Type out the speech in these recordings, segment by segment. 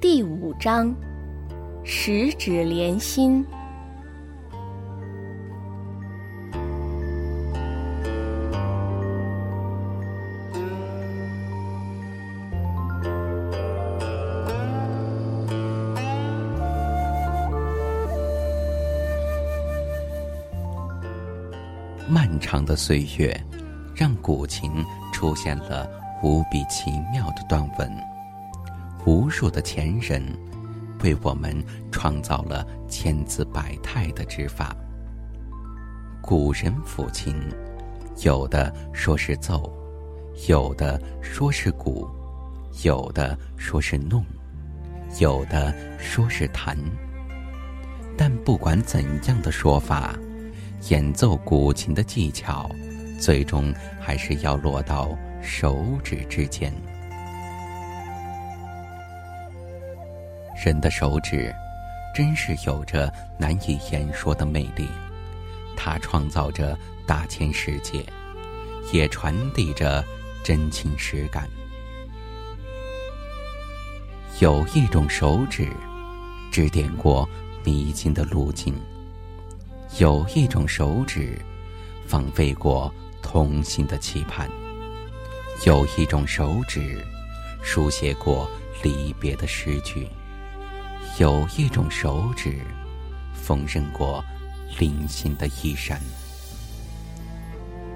第五章：十指连心。漫长的岁月，让古琴出现了无比奇妙的断纹。无数的前人为我们创造了千姿百态的指法。古人抚琴，有的说是奏，有的说是鼓，有的说是弄，有的说是弹。但不管怎样的说法。演奏古琴的技巧，最终还是要落到手指之间。人的手指，真是有着难以言说的魅力。它创造着大千世界，也传递着真情实感。有一种手指，指点过迷津的路径。有一种手指，放飞过同心的期盼；有一种手指，书写过离别的诗句；有一种手指，缝纫过零星的衣衫。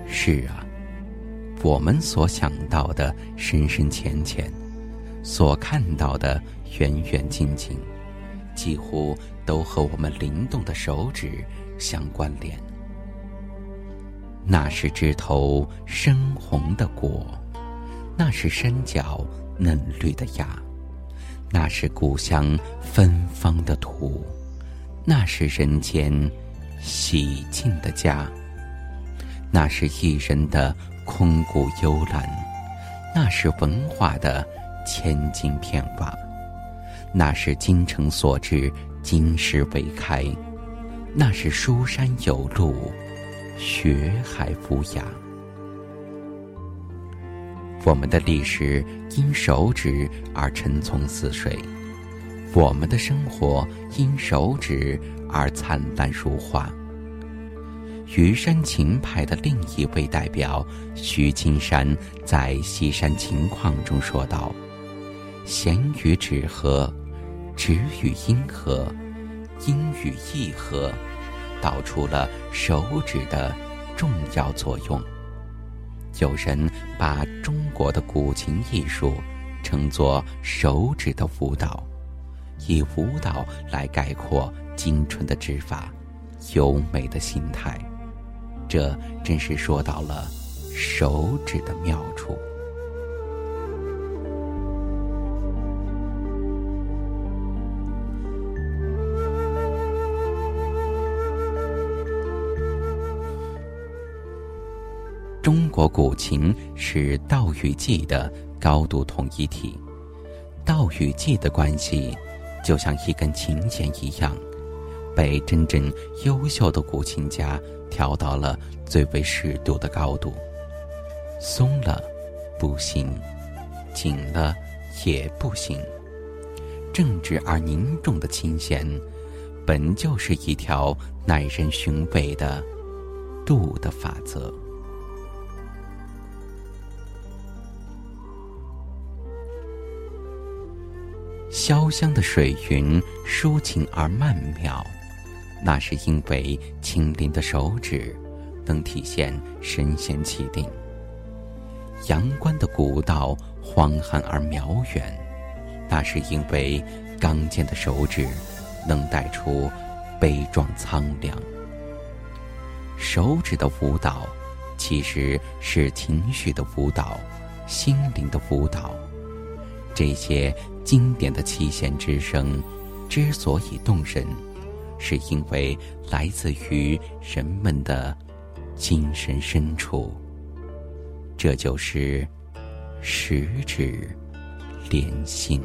是啊，我们所想到的深深浅浅，所看到的远远近近，几乎都和我们灵动的手指。相关联，那是枝头深红的果，那是山脚嫩绿的芽，那是故乡芬芳的土，那是人间洗净的家，那是一人的空谷幽兰，那是文化的千金片瓦，那是京城所至，金石为开。那是书山有路，学海无涯。我们的历史因手指而沉丛似水，我们的生活因手指而灿烂如花。虞山琴派的另一位代表徐金山在《西山琴况》中说道：“弦与指合，指与音合。”音与意合，道出了手指的重要作用。有人把中国的古琴艺术称作“手指的舞蹈”，以舞蹈来概括精纯的指法、优美的心态。这真是说到了手指的妙处。中国古琴是道与技的高度统一体，道与技的关系，就像一根琴弦一样，被真正优秀的古琴家调到了最为适度的高度。松了不行，紧了也不行。正直而凝重的琴弦，本就是一条耐人寻味的度的法则。潇湘的水云抒情而曼妙，那是因为轻灵的手指能体现神仙气定；阳关的古道荒寒而渺远，那是因为刚健的手指能带出悲壮苍凉。手指的舞蹈，其实是情绪的舞蹈，心灵的舞蹈。这些经典的七弦之声，之所以动人，是因为来自于人们的精神深处。这就是十指连心。